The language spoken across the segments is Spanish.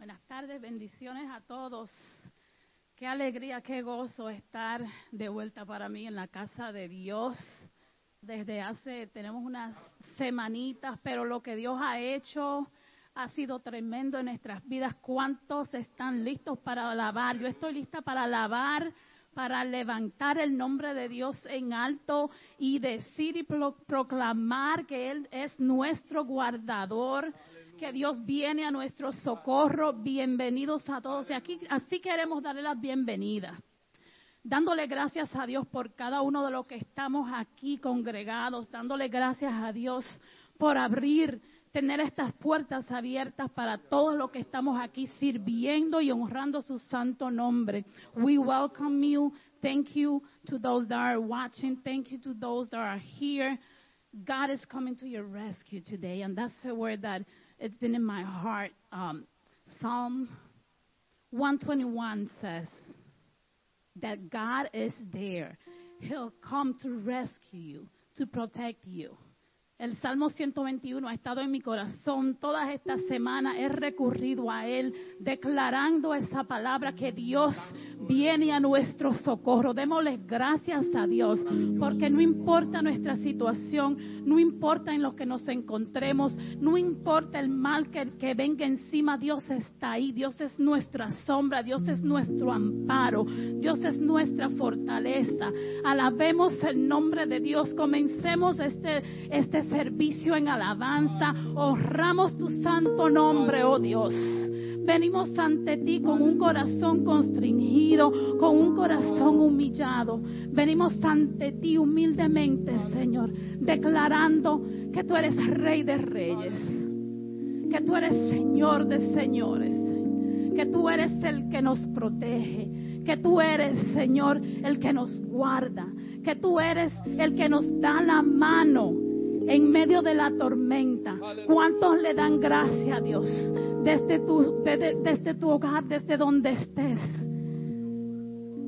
Buenas tardes, bendiciones a todos. Qué alegría, qué gozo estar de vuelta para mí en la casa de Dios. Desde hace, tenemos unas semanitas, pero lo que Dios ha hecho ha sido tremendo en nuestras vidas. ¿Cuántos están listos para alabar? Yo estoy lista para alabar, para levantar el nombre de Dios en alto y decir y proclamar que Él es nuestro guardador que Dios viene a nuestro socorro. Bienvenidos a todos. Y aquí así queremos darle las bienvenidas. Dándole gracias a Dios por cada uno de los que estamos aquí congregados, dándole gracias a Dios por abrir, tener estas puertas abiertas para todos los que estamos aquí sirviendo y honrando su santo nombre. We welcome you. Thank you to those that are watching. Thank you to those that are here. God is coming to your rescue today, and that's the word that it's been in my heart. Um, Psalm 121 says that God is there. He'll come to rescue you, to protect you. El Salmo 121 ha estado en mi corazón todas estas semanas. He recurrido a Él declarando esa palabra que Dios viene a nuestro socorro. Démosle gracias a Dios porque no importa nuestra situación, no importa en lo que nos encontremos, no importa el mal que, que venga encima, Dios está ahí. Dios es nuestra sombra, Dios es nuestro amparo, Dios es nuestra fortaleza. Alabemos el nombre de Dios. Comencemos este, este servicio en alabanza. Honramos tu santo nombre, oh Dios. Venimos ante ti con un corazón constringido, con un corazón humillado. Venimos ante ti humildemente, Señor, declarando que tú eres Rey de Reyes, que tú eres Señor de Señores, que tú eres el que nos protege, que tú eres, Señor, el que nos guarda, que tú eres el que nos da la mano en medio de la tormenta. ¿Cuántos le dan gracia a Dios desde tu, desde, tu hogar, desde donde estés?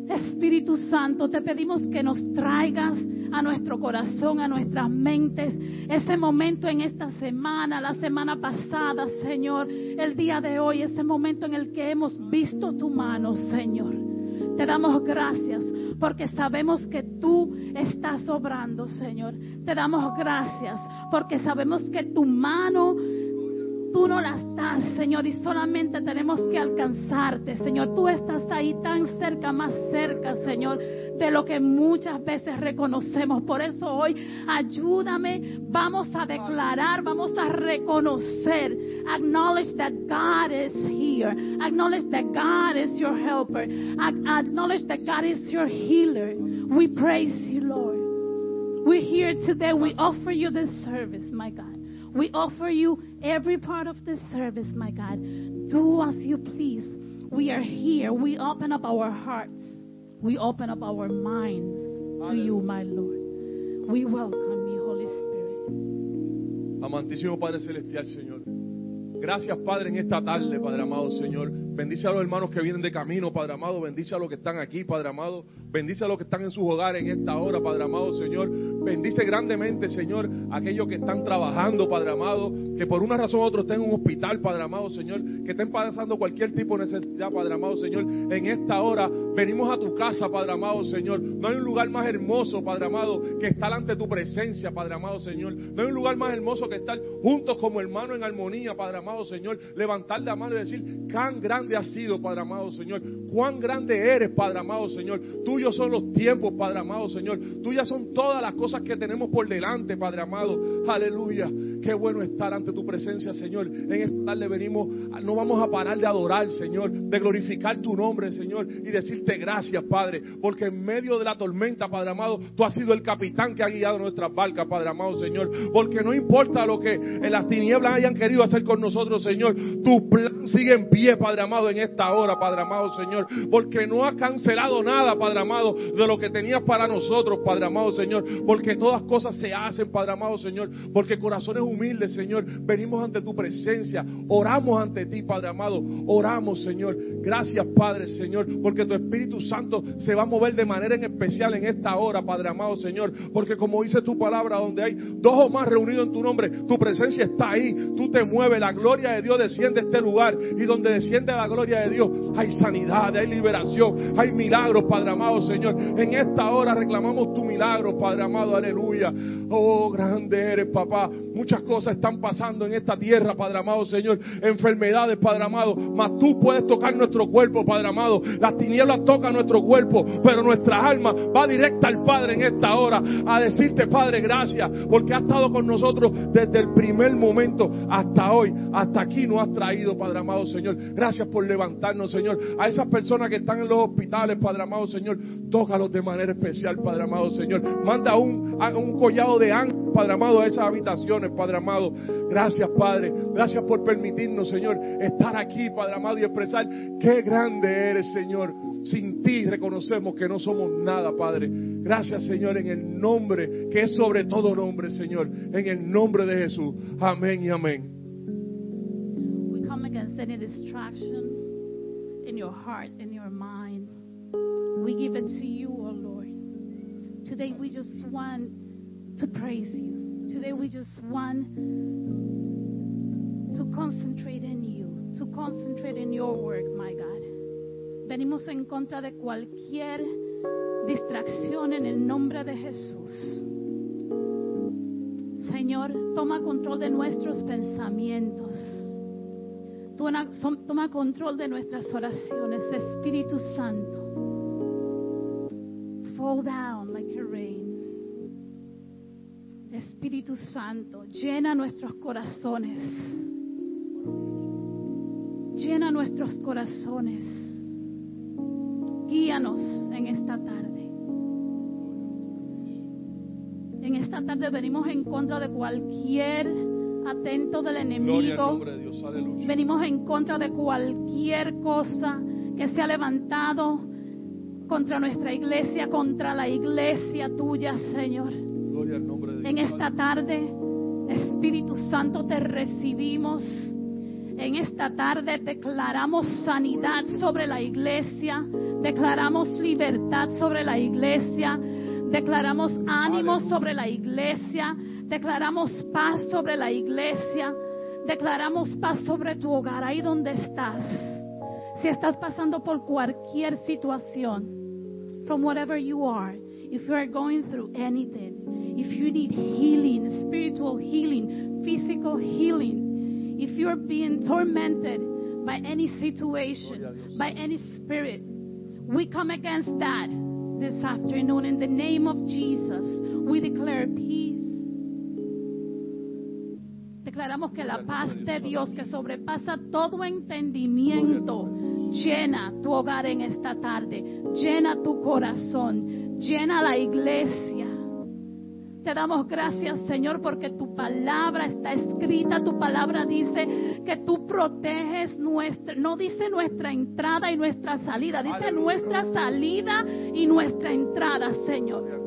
Espíritu Santo, te pedimos que nos traigas a nuestro corazón, a nuestras mentes, ese momento en esta semana, la semana pasada, Señor, el día de hoy, ese momento en el que hemos visto tu mano, Señor. Te damos gracias porque sabemos que tú estás obrando, Señor. Te damos gracias porque sabemos que tu mano tú no la estás, Señor, y solamente tenemos que alcanzarte, Señor. Tú estás ahí tan cerca, más cerca, Señor, de lo que muchas veces reconocemos. Por eso hoy, ayúdame, vamos a declarar, vamos a reconocer. Acknowledge that God is here. Acknowledge that God is your helper. Acknowledge that God is your healer. We praise you, Lord. We're here today. We offer you this service, my God. We offer you every part of this service, my God. Do as you please. We are here. We open up our hearts. We open up our minds to you, my Lord. We welcome you, Holy Spirit. Amantísimo Padre Celestial, Señor. Gracias, Padre, en esta tarde, Padre amado, Señor. Bendice a los hermanos que vienen de camino, Padre amado. Bendice a los que están aquí, Padre amado. Bendice a los que están en sus hogares en esta hora, Padre amado, Señor. Bendice grandemente, Señor, a aquellos que están trabajando, Padre amado. Que por una razón u otra estén en un hospital, Padre amado, Señor. Que estén pasando cualquier tipo de necesidad, Padre amado, Señor. En esta hora venimos a tu casa, Padre amado, Señor. No hay un lugar más hermoso, Padre amado, que estar ante tu presencia, Padre amado, Señor. No hay un lugar más hermoso que estar juntos como hermanos en armonía, Padre amado, Señor. Levantar la mano y decir, cuán grande has sido, Padre amado, Señor. Cuán grande eres, Padre amado, Señor. Tuyos son los tiempos, Padre amado, Señor. Tuyas son todas las cosas que tenemos por delante, Padre amado. Aleluya. Qué bueno estar ante tu presencia, Señor. En esta tarde venimos, no vamos a parar de adorar, Señor, de glorificar tu nombre, Señor, y decirte gracias, Padre, porque en medio de la tormenta, Padre amado, tú has sido el capitán que ha guiado nuestras barcas, Padre amado, Señor. Porque no importa lo que en las tinieblas hayan querido hacer con nosotros, Señor, tu plan sigue en pie, Padre amado, en esta hora, Padre amado, Señor. Porque no has cancelado nada, Padre amado, de lo que tenías para nosotros, Padre amado, Señor. Porque todas cosas se hacen, Padre amado, Señor. Porque corazones humildes, Señor, venimos ante tu presencia, oramos ante ti, Padre amado, oramos, Señor. Gracias, Padre, Señor, porque tu Espíritu Santo se va a mover de manera en especial en esta hora, Padre amado, Señor, porque como dice tu palabra, donde hay dos o más reunidos en tu nombre, tu presencia está ahí, tú te mueves, la gloria de Dios desciende a este lugar y donde desciende la gloria de Dios hay sanidad, hay liberación, hay milagros, Padre amado, Señor. En esta hora reclamamos tu milagro, Padre amado, aleluya. Oh, grande eres, papá. Muchas cosas están pasando en esta tierra, Padre amado, Señor. Enfermedades, Padre amado. Mas tú puedes tocar nuestro cuerpo, Padre amado. Las tinieblas tocan nuestro cuerpo, pero nuestra alma va directa al Padre en esta hora a decirte, Padre, gracias, porque has estado con nosotros desde el primer momento hasta hoy. Hasta aquí nos has traído, Padre amado, Señor. Gracias por levantarnos, Señor. A esas personas que están en los hospitales, Padre amado, Señor, tócalos de manera especial, Padre amado, Señor. Manda un, un collado de ángeles, Padre amado, a esas habitaciones, Padre amado. Gracias, Padre. Gracias por permitirnos, Señor, estar aquí, Padre amado, y expresar qué grande eres, Señor. Sin ti reconocemos que no somos nada, Padre. Gracias, Señor, en el nombre que es sobre todo nombre, Señor. En el nombre de Jesús. Amén y amén. We come against any distraction in your heart, in your mind. We give it to you, oh Lord. Today we just want to praise you. Today we just want to concentrate in you, to concentrate in your work, my God. Venimos en contra de cualquier distracción en el nombre de Jesús. Señor, toma control de nuestros pensamientos. Toma, control de nuestras oraciones, Espíritu Santo. Fall down. Espíritu Santo, llena nuestros corazones. Llena nuestros corazones. Guíanos en esta tarde. En esta tarde venimos en contra de cualquier atento del enemigo. de Dios. Venimos en contra de cualquier cosa que se ha levantado contra nuestra iglesia, contra la iglesia tuya, Señor. Gloria al nombre de Dios. En esta tarde, Espíritu Santo, te recibimos. En esta tarde declaramos sanidad sobre la iglesia, declaramos libertad sobre la iglesia, declaramos ánimo Aleluya. sobre la iglesia, declaramos paz sobre la iglesia, declaramos paz sobre tu hogar, ahí donde estás. Si estás pasando por cualquier situación, from whatever you are, if you are going through anything, if you need healing, spiritual healing, physical healing, if you're being tormented by any situation, by any spirit, we come against that this afternoon in the name of Jesus. We declare peace. Declaramos que la paz de Dios que sobrepasa todo entendimiento llena tu hogar en esta tarde, llena tu corazón, llena la iglesia. Te damos gracias, Señor, porque tu palabra está escrita. Tu palabra dice que tú proteges nuestra, no dice nuestra entrada y nuestra salida, dice Aleluya. nuestra salida y nuestra entrada, Señor.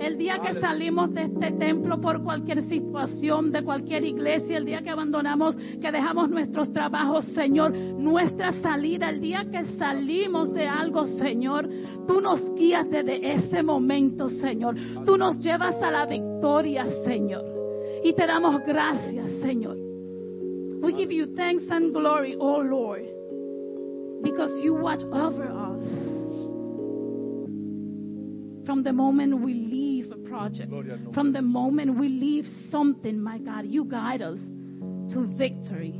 El día que salimos de este templo por cualquier situación, de cualquier iglesia, el día que abandonamos, que dejamos nuestros trabajos, Señor, nuestra salida, el día que salimos de algo, Señor, tú nos guías desde ese momento, Señor. Tú nos llevas a la victoria, Señor. Y te damos gracias, Señor. We give you thanks and glory, oh Lord, because you watch over us. From the moment we project, from the moment we leave something, my God, you guide us to victory.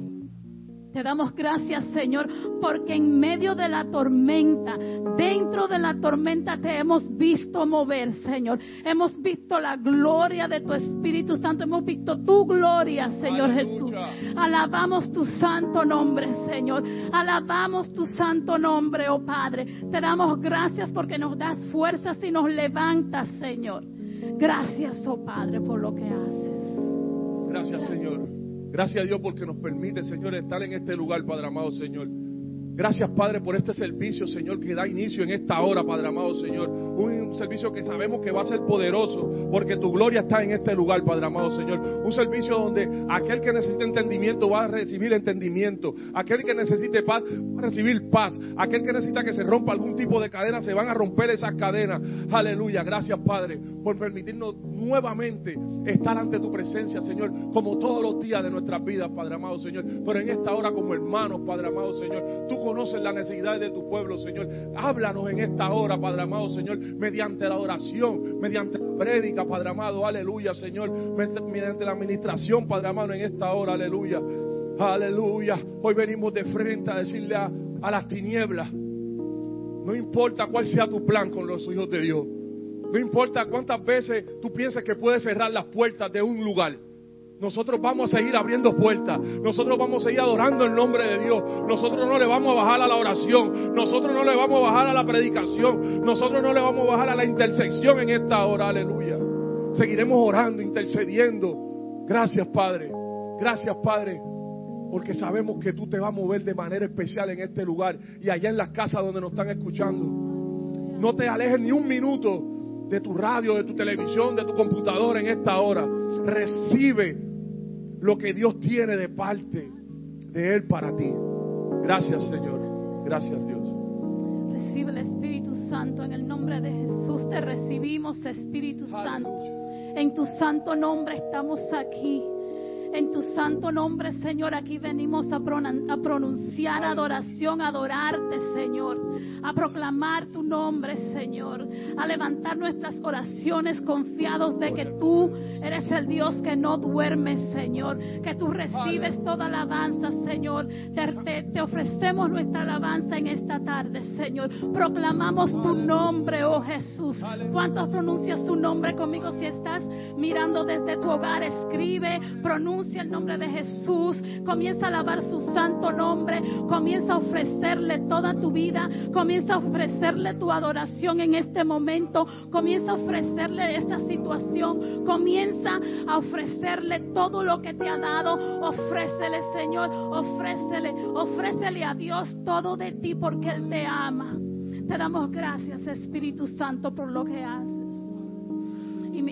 Te damos gracias, Señor, porque en medio de la tormenta, dentro de la tormenta te hemos visto mover, Señor. Hemos visto la gloria de tu Espíritu Santo, hemos visto tu gloria, Señor Aleluya. Jesús. Alabamos tu santo nombre, Señor. Alabamos tu santo nombre, oh Padre. Te damos gracias porque nos das fuerzas y nos levantas, Señor. Gracias, oh Padre, por lo que haces. Gracias, Señor. Gracias a Dios porque nos permite, Señor, estar en este lugar, Padre amado, Señor. Gracias, Padre, por este servicio, Señor, que da inicio en esta hora, Padre amado, Señor. Un servicio que sabemos que va a ser poderoso, porque tu gloria está en este lugar, Padre amado, Señor. Un servicio donde aquel que necesite entendimiento va a recibir entendimiento. Aquel que necesite paz va a recibir paz. Aquel que necesita que se rompa algún tipo de cadena, se van a romper esas cadenas. Aleluya. Gracias, Padre, por permitirnos nuevamente estar ante tu presencia, Señor, como todos los días de nuestras vidas, Padre amado, Señor. Pero en esta hora como hermanos, Padre amado, Señor, tú conoces las necesidades de tu pueblo, Señor. Háblanos en esta hora, Padre amado, Señor, mediante la oración, mediante la prédica, Padre amado, aleluya, Señor, mediante la administración, Padre amado, en esta hora, aleluya. Aleluya. Hoy venimos de frente a decirle a, a las tinieblas, no importa cuál sea tu plan con los hijos de Dios. No importa cuántas veces tú pienses que puedes cerrar las puertas de un lugar. Nosotros vamos a seguir abriendo puertas. Nosotros vamos a seguir adorando el nombre de Dios. Nosotros no le vamos a bajar a la oración. Nosotros no le vamos a bajar a la predicación. Nosotros no le vamos a bajar a la intersección en esta hora. Aleluya. Seguiremos orando, intercediendo. Gracias, Padre. Gracias, Padre. Porque sabemos que tú te vas a mover de manera especial en este lugar y allá en las casas donde nos están escuchando. No te alejes ni un minuto de tu radio, de tu televisión, de tu computadora en esta hora. Recibe lo que Dios tiene de parte de Él para ti. Gracias Señor. Gracias Dios. Recibe el Espíritu Santo en el nombre de Jesús. Te recibimos Espíritu Santo. En tu santo nombre estamos aquí. En tu santo nombre, Señor, aquí venimos a, pronunciar adoración, a adorarte, Señor, a proclamar tu nombre, Señor, a levantar nuestras oraciones confiados de que tú eres el Dios que no duerme, Señor, que tú recibes toda alabanza, Señor. Te, te ofrecemos nuestra alabanza en esta tarde, Señor. Proclamamos tu nombre, oh Jesús. ¿Cuántos pronuncias su nombre conmigo? Si estás mirando desde tu hogar, escribe, pronuncia el nombre de Jesús, comienza a alabar su santo nombre, comienza a ofrecerle toda tu vida, comienza a ofrecerle tu adoración en este momento, comienza a ofrecerle esta situación, comienza a ofrecerle todo lo que te ha dado, ofrécele Señor, ofrécele, ofrécele a Dios todo de ti porque Él te ama. Te damos gracias Espíritu Santo por lo que haces.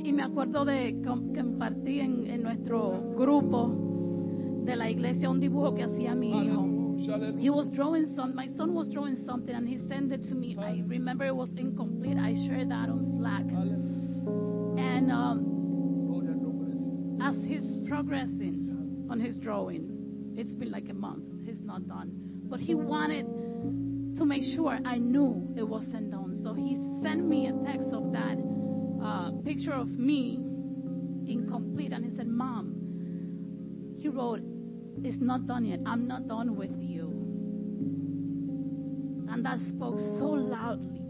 Y me, acuerdo de que compartí en, nuestro grupo de la iglesia un dibujo que hacía mi hijo. He was drawing some, my son was drawing something and he sent it to me. I remember it was incomplete. I shared that on Slack. And um, as he's progressing on his drawing, it's been like a month, he's not done. But he wanted to make sure I knew it wasn't done. So he sent me a text of that uh, picture of me incomplete. And he said, Mom, he wrote, It's not done yet. I'm not done with you. And that spoke so loudly,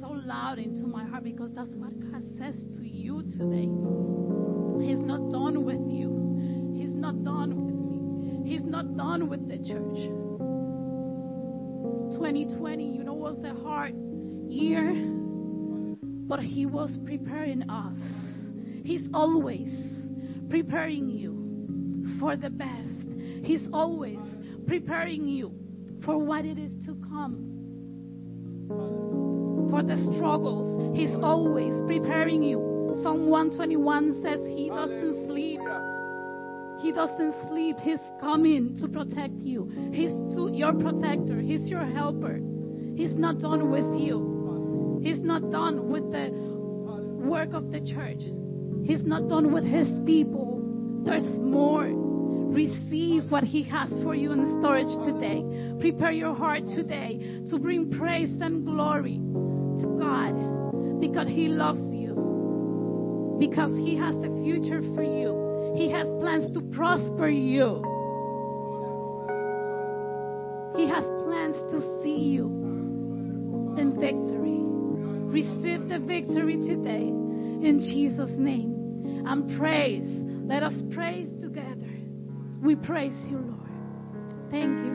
so loud into my heart because that's what God says to you today. He's not done with you, He's not done with me, He's not done with the church. 2020, you know, was a hard year but He was preparing us. He's always preparing you for the best. He's always preparing you for what it is to come. For the struggles, He's always preparing you. Psalm 121 says He doesn't sleep. He doesn't sleep. He's coming to protect you. He's to, your protector. He's your helper. He's not done with you. He's not done with the work of the church. He's not done with his people. There's more. Receive what he has for you in storage today. Prepare your heart today to bring praise and glory to God because he loves you. Because he has a future for you. He has plans to prosper you. He has plans to see you in victory. Receive the victory today in Jesus' name. And praise. Let us praise together. We praise you, Lord. Thank you,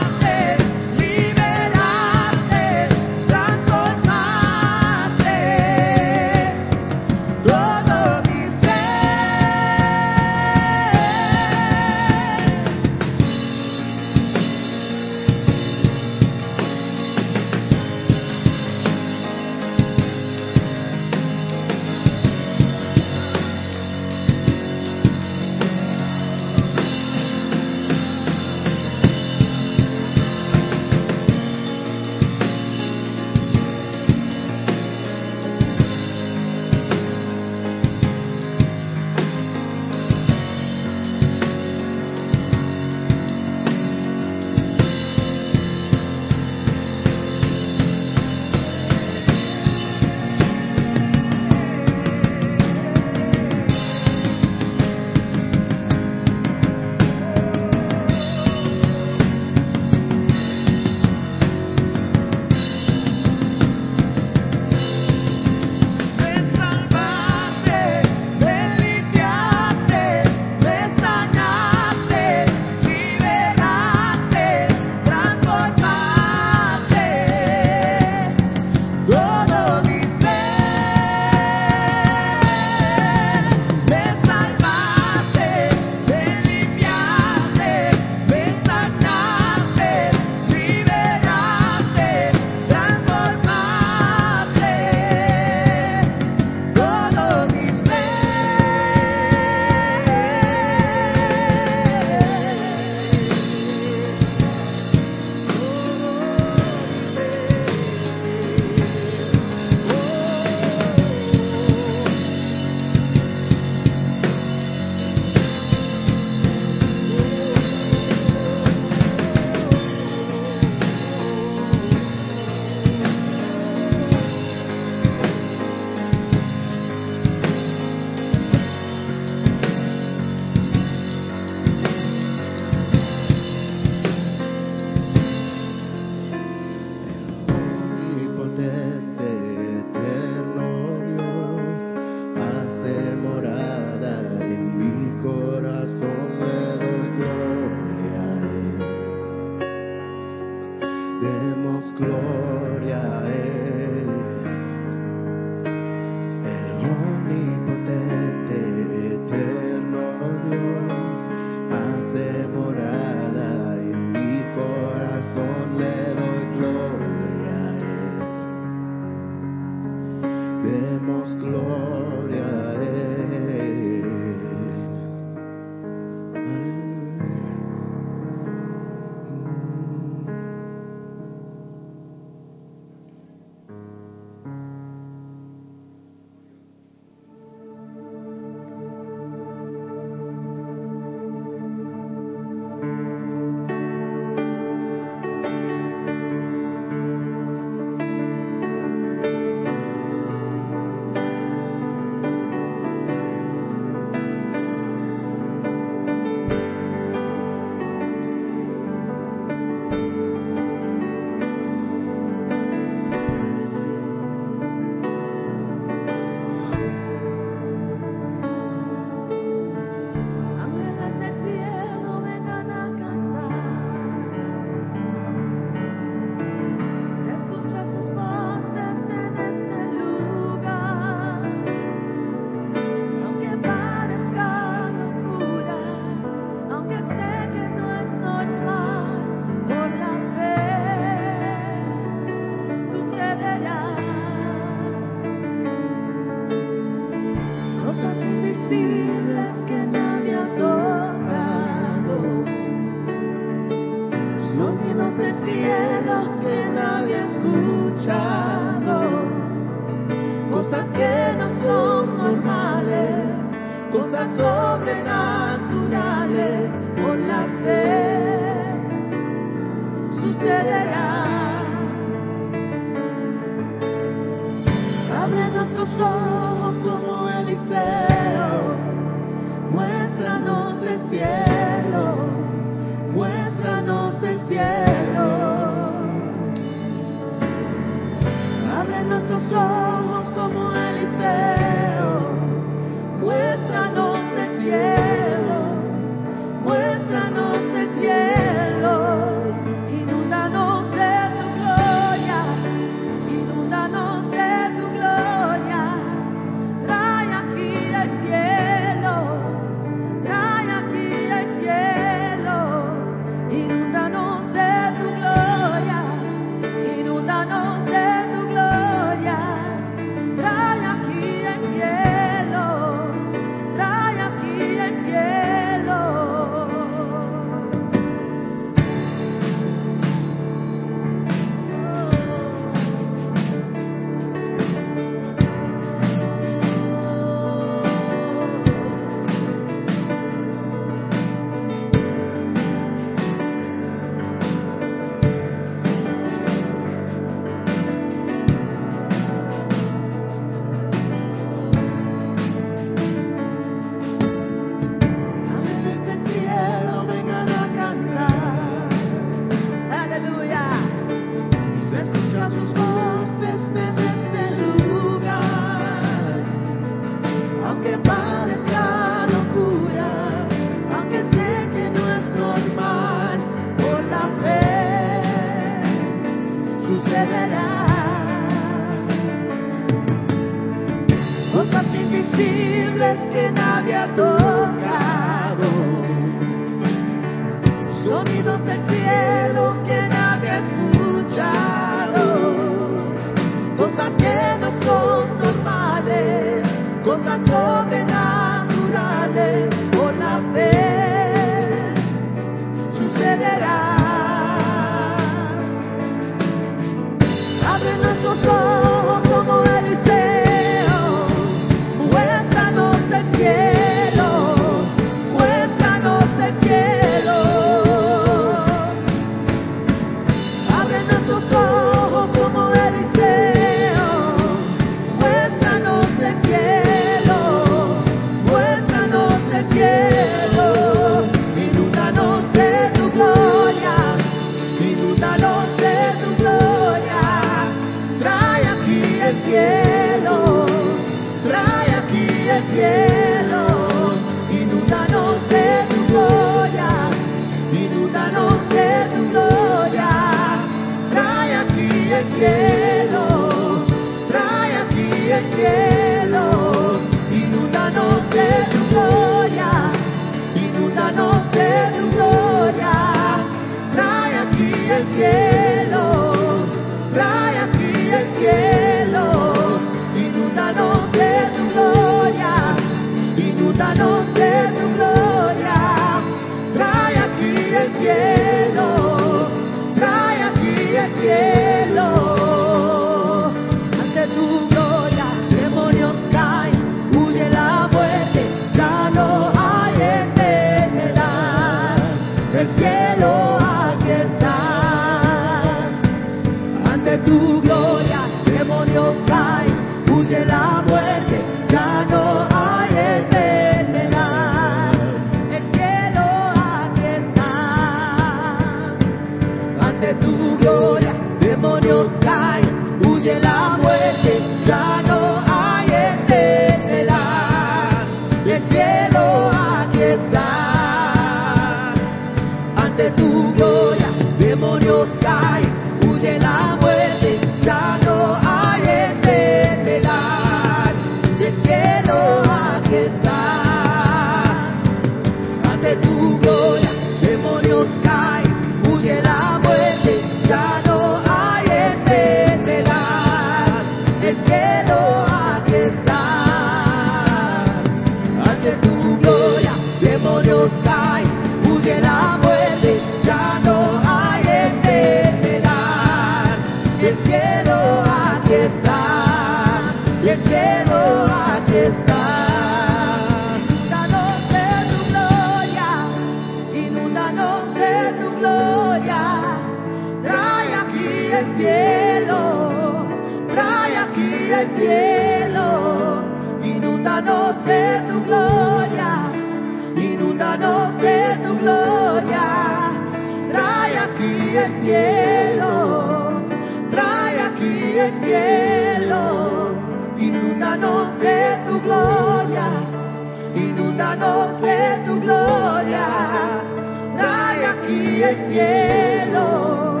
el cielo,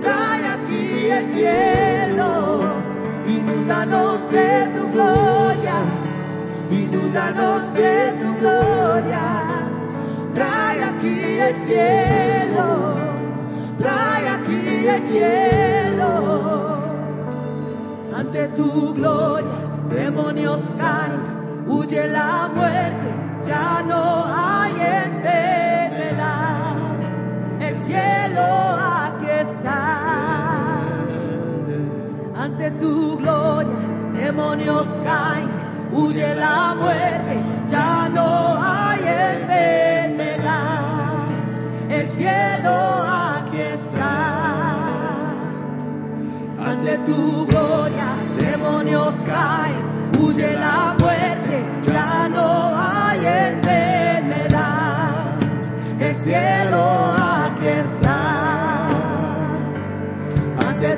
trae aquí el cielo, inúndanos de tu gloria, inúndanos de tu gloria, trae aquí el cielo, trae aquí el cielo, ante tu gloria demonios caen, huye la muerte, ya no hay enfermedad. Aquí está. Ante tu gloria, demonios caen, huye la muerte, ya no hay enfermedad. El cielo aquí está. Ante tu gloria, demonios caen, huye la muerte.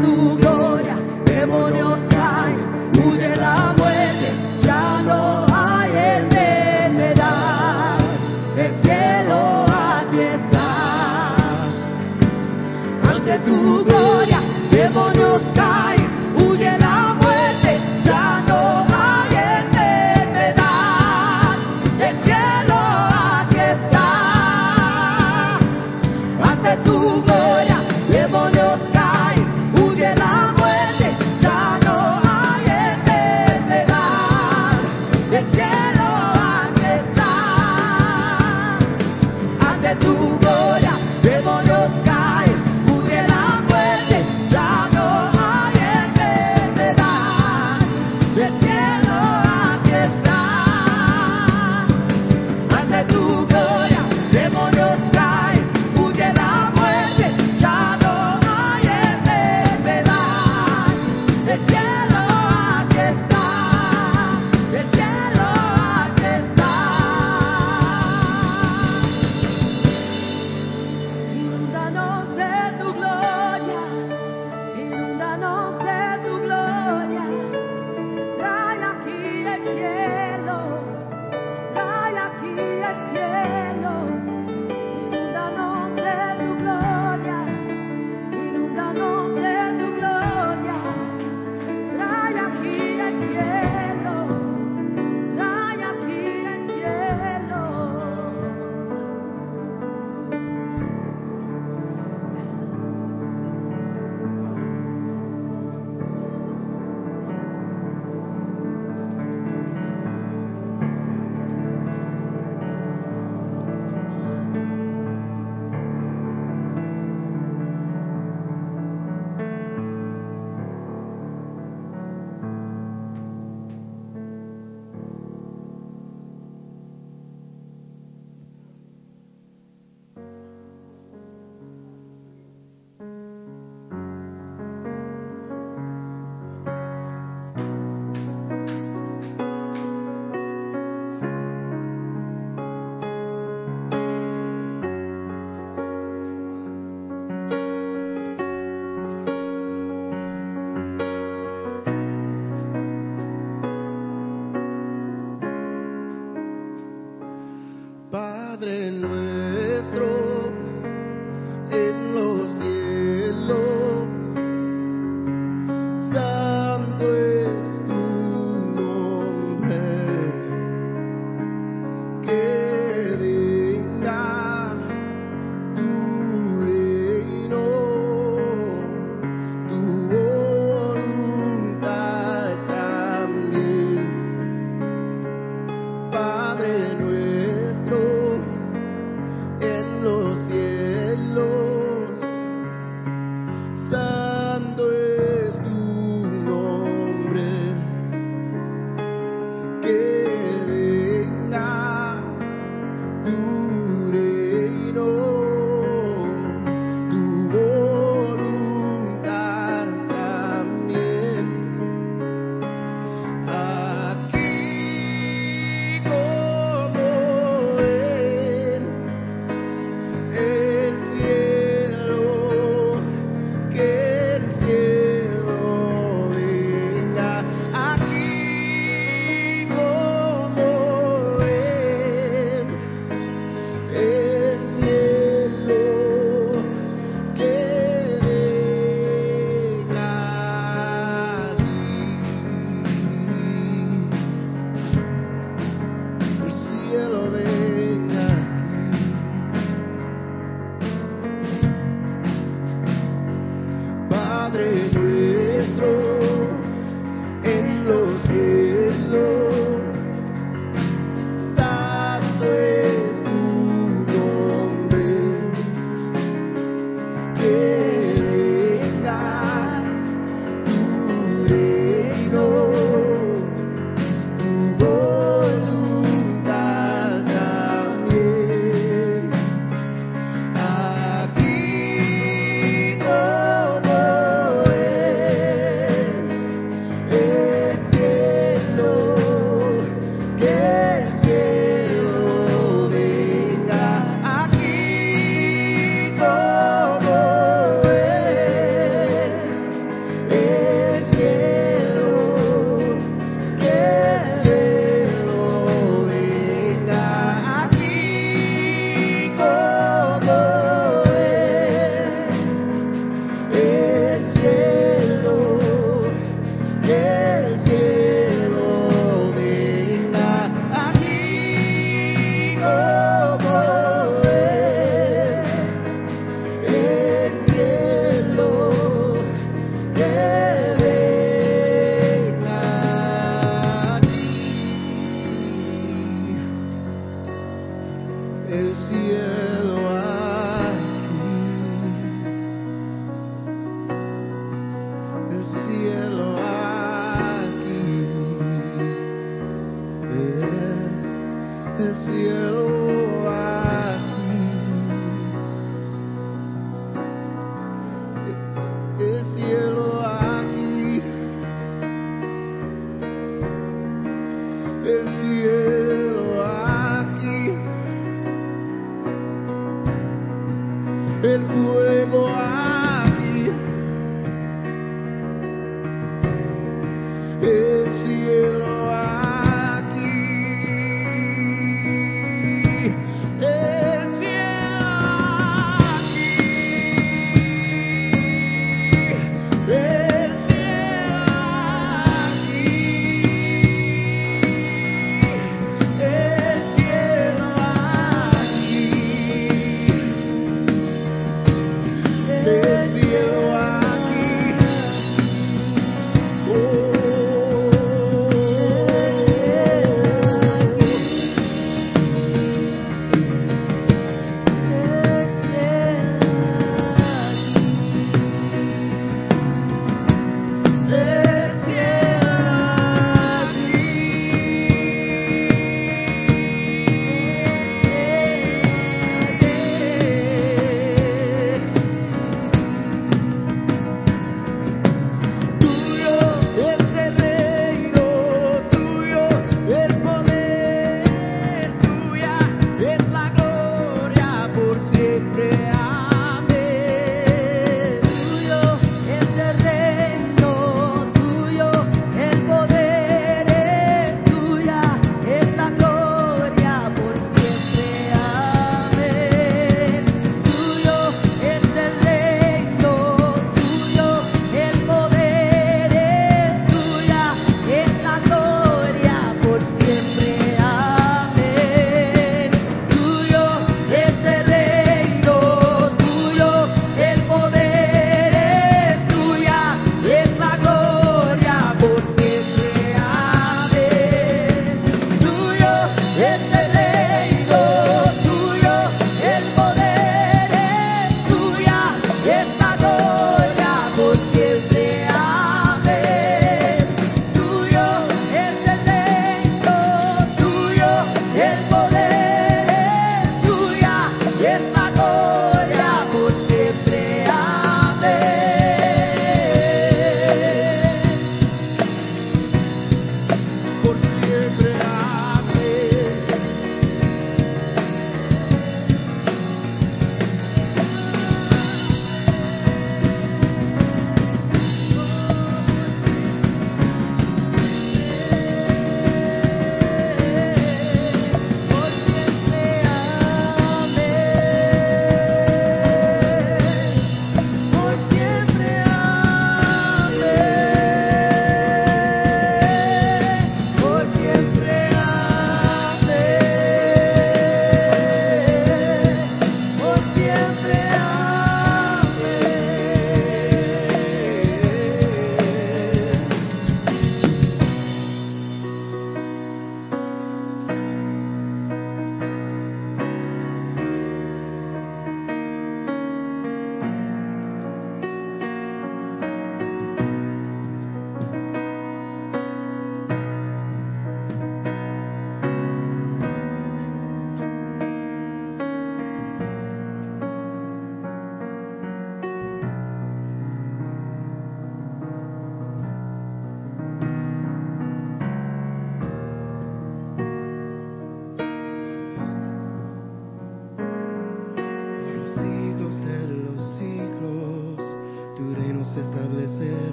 Tu gloria, demonios caen, huye la muerte, ya no hay enfermedad, el cielo a ti está. Ante tu gloria, demonios.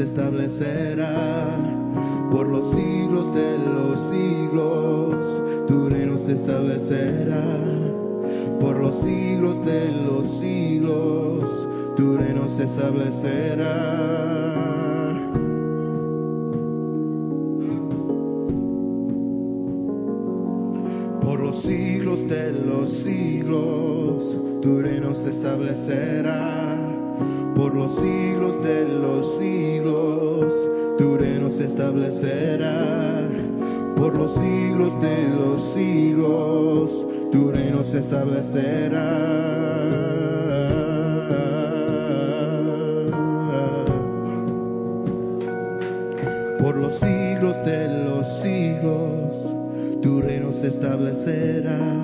se establecerá por los siglos de los siglos. Tu reino se establecerá por los siglos de los siglos. Tu reino se establecerá. siglos de los siglos, tu reino se establecerá por los siglos de los siglos. Tu reino se establecerá por los siglos de los siglos. Tu reino se establecerá. Por los siglos de los siglos, tu reino se establecerá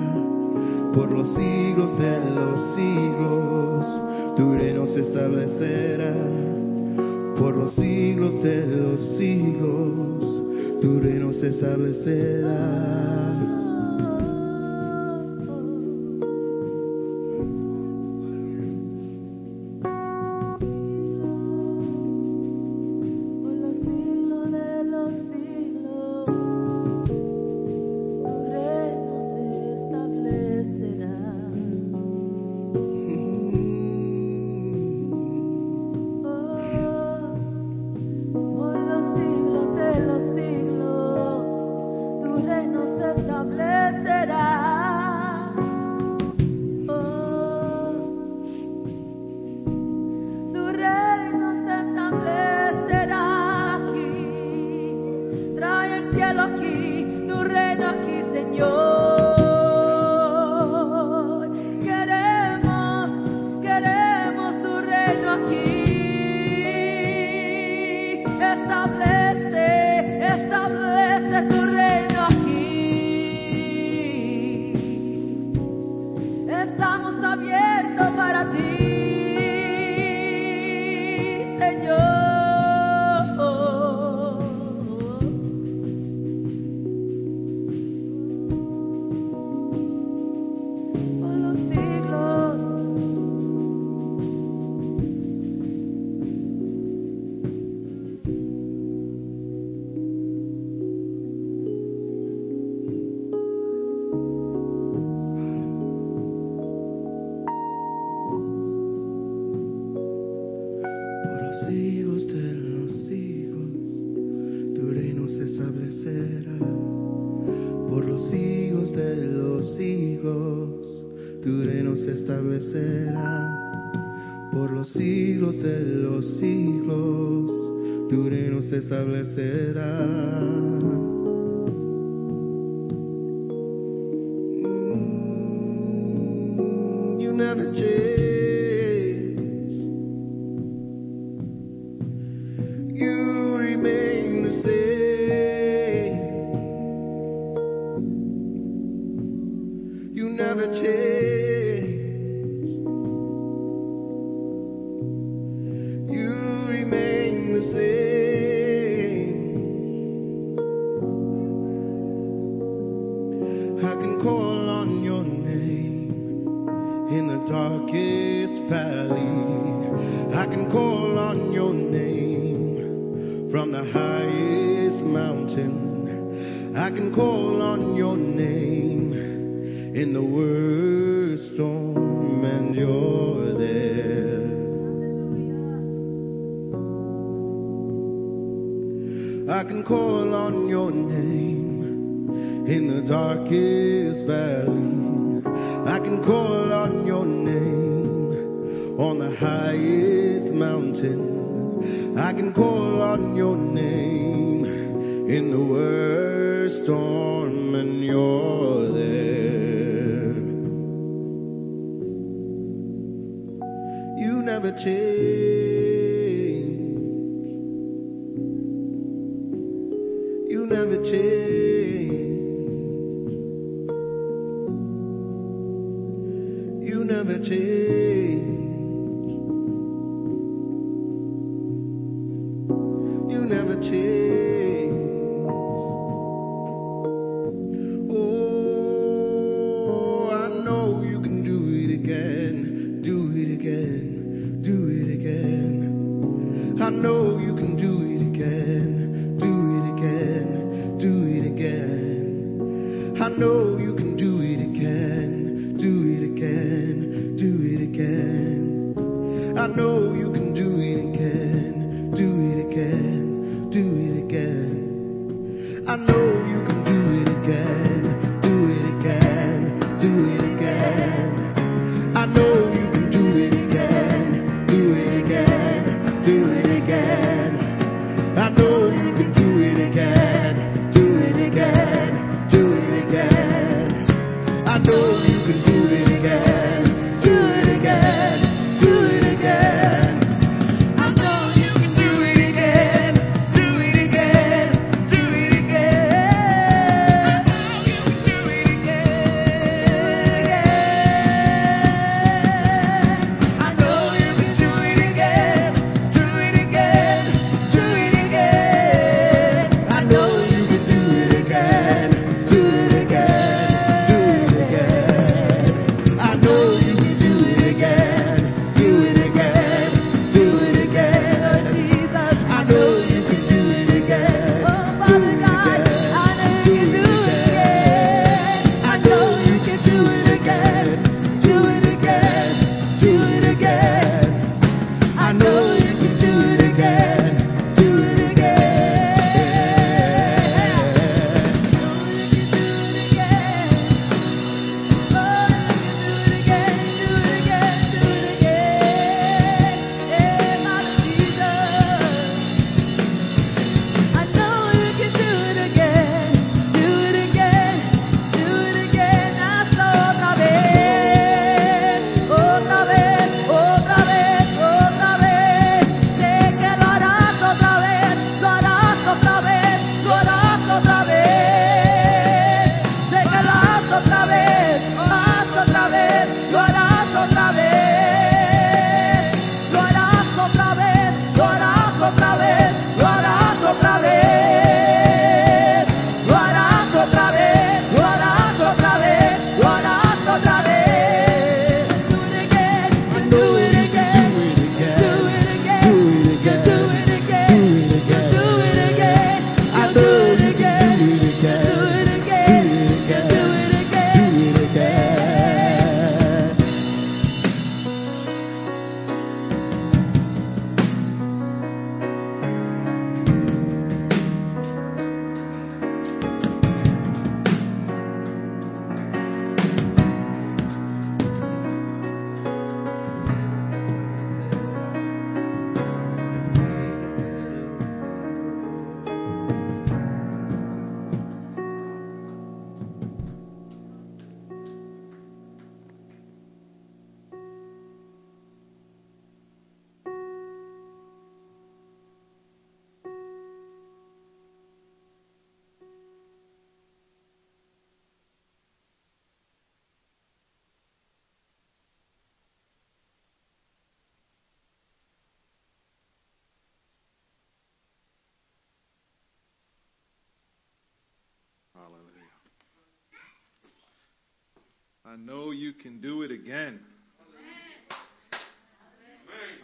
I know you can do it again.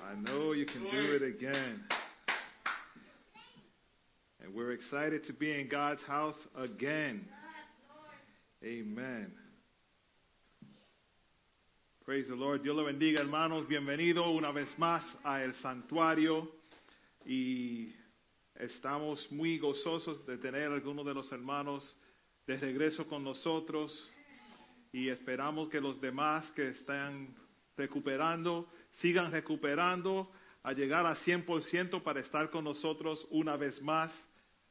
I know you can do it again. And we're excited to be in God's house again. Amen. Praise the Lord. Dios le bendiga, hermanos. Bienvenido una vez más a el santuario. Y estamos muy gozosos de tener algunos de los hermanos de regreso con nosotros. Y esperamos que los demás que están recuperando sigan recuperando a llegar a 100% para estar con nosotros una vez más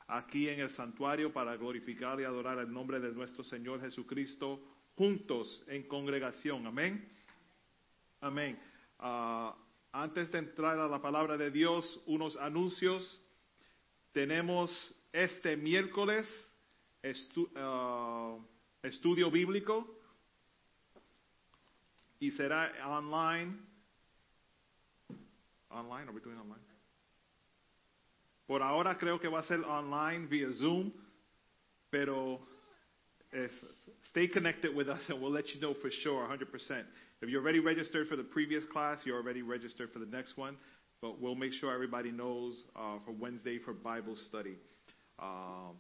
aquí en el santuario para glorificar y adorar el nombre de nuestro Señor Jesucristo juntos en congregación. Amén. Amén. Ah, antes de entrar a la palabra de Dios, unos anuncios. Tenemos este miércoles estu- ah, estudio bíblico y será online. Online, are we doing online? Por ahora creo que va a ser online via Zoom, pero es, stay connected with us and we'll let you know for sure, 100%. If you're already registered for the previous class, you're already registered for the next one, but we'll make sure everybody knows uh, for Wednesday for Bible study. Um,